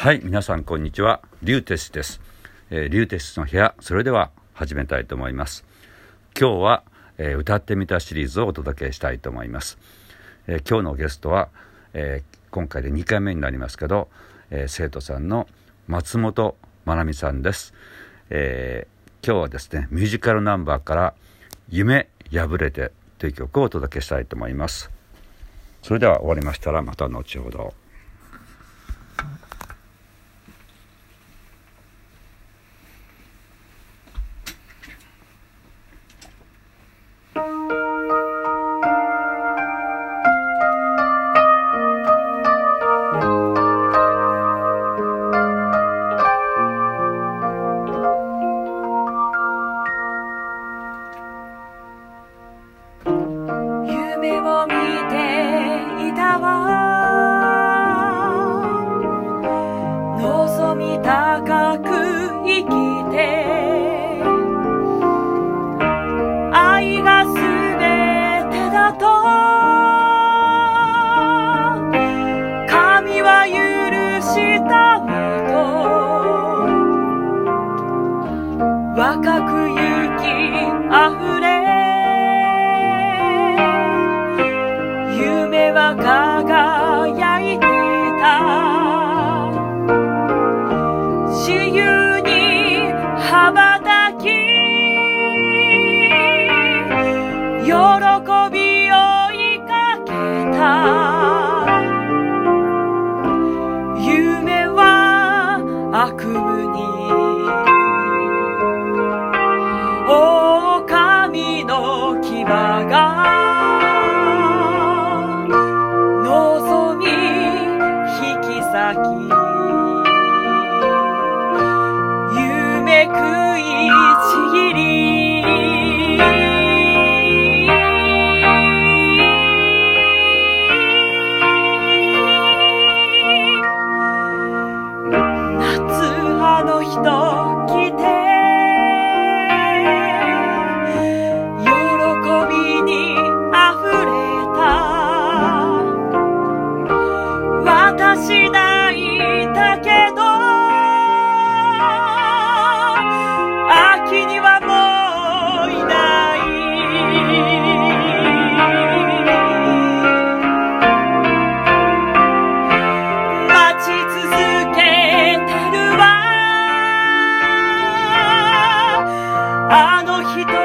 はい皆さんこんにちは。リュウテスです、えー、リュウテスの部屋それでは始めたいと思います。今日は、えー歌ってみたシリーズをお届けしたいと思います、えー今日のゲストは、えー今回で2回目になりますけど、えー生徒さんの松本まなみさんです、えー今日はですねミュージカルナンバーから夢破れてという曲をお届けしたいと思います。それでは終わりましたらまた後ほど。きて愛がすべてだと神は許したもと若く雪あふれが望み引き裂き。夢食いちぎり。夏あの人。私泣いたけど秋にはもういない。待ち続けてるわ。あの人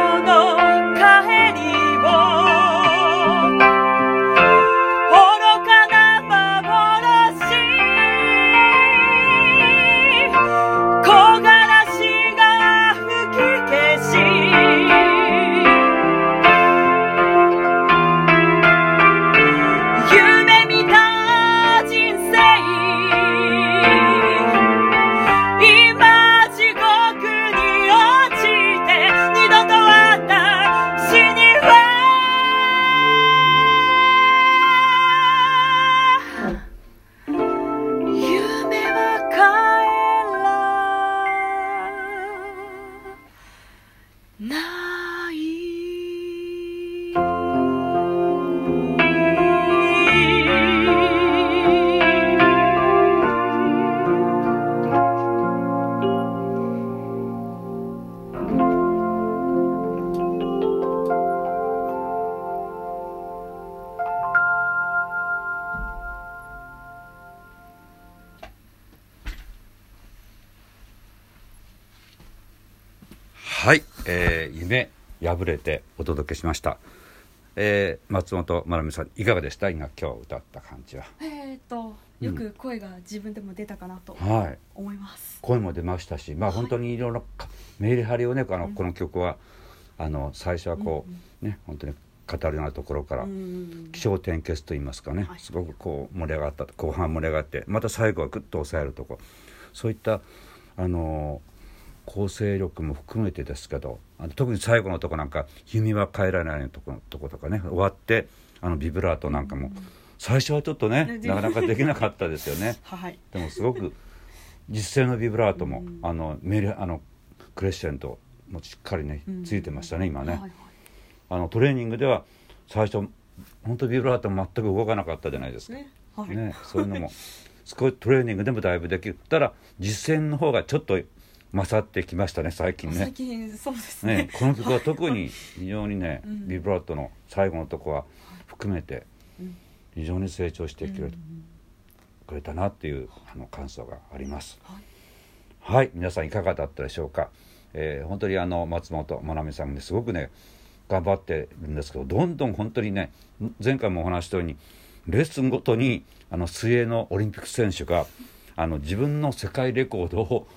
なはい、えー夢破れてお届けしました、えー松本まなみさんいかがでした？今今日歌った感じは。えー、とよく声が自分でも出たかなとはい。思います。声も出ましたしまあはい。本当にいろいろかメリハリをねあの、うん。この曲は。あの最初はこう、ね本当に語るようなところから、うん気象転結と言いますかね、はい。すごくこう盛り上がった後半盛り上がってまた最後はグッと抑えるとこ。そういったあの構成力も含めてですけどあの特に最後のとこなんか「弓は帰らない」のとことことかね終わってあのビブラートなんかも、最初はちょっとねねなかなかできなかったですよね。はい。でもすごく実践のビブラートも、うん。あのメリあのクレッシェントもしっかりねうん。ついてましたね今ね、はいはいあのトレーニングでは最初本当ビブラート全く動かなかったじゃないですか、ねはい。ね、そういうのも少しトレーニングでもだいぶできる。たら実践の方がちょっと勝ってきましたね最近最ね近そうですね。ねこの曲は特に 非常にね、うん。ビブラートの最後のとこは含めてうん。非常に成長してくれ,、うんくれたなっていうあの感想があります。はい。はい皆さんいかがだったでしょうか、えー本当にあの松本まなみさんねすごくね頑張ってるんですけどどんどん本当にね前回もお話ししたようにレッスンごとにあの水泳のオリンピック選手があの自分の世界レコードを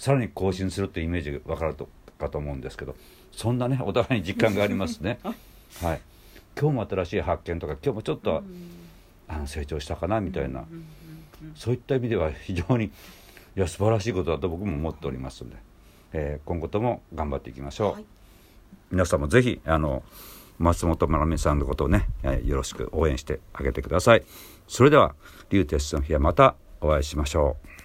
さらに更新するっていうイメージが分かるとかと思うんですけどそんなね お互いに実感がありますね。はい、今日も新しい発見とか今日もちょっと、あの成長したかなみたいな、そういった意味では非常にいや素晴らしいことだと僕も思っておりますので、えー今後とも頑張っていきましょう、はい。皆さんもぜひあの松本まなみさんのことをね、えーよろしく応援してあげてください。それでは「リューテスの日はまたお会いしましょう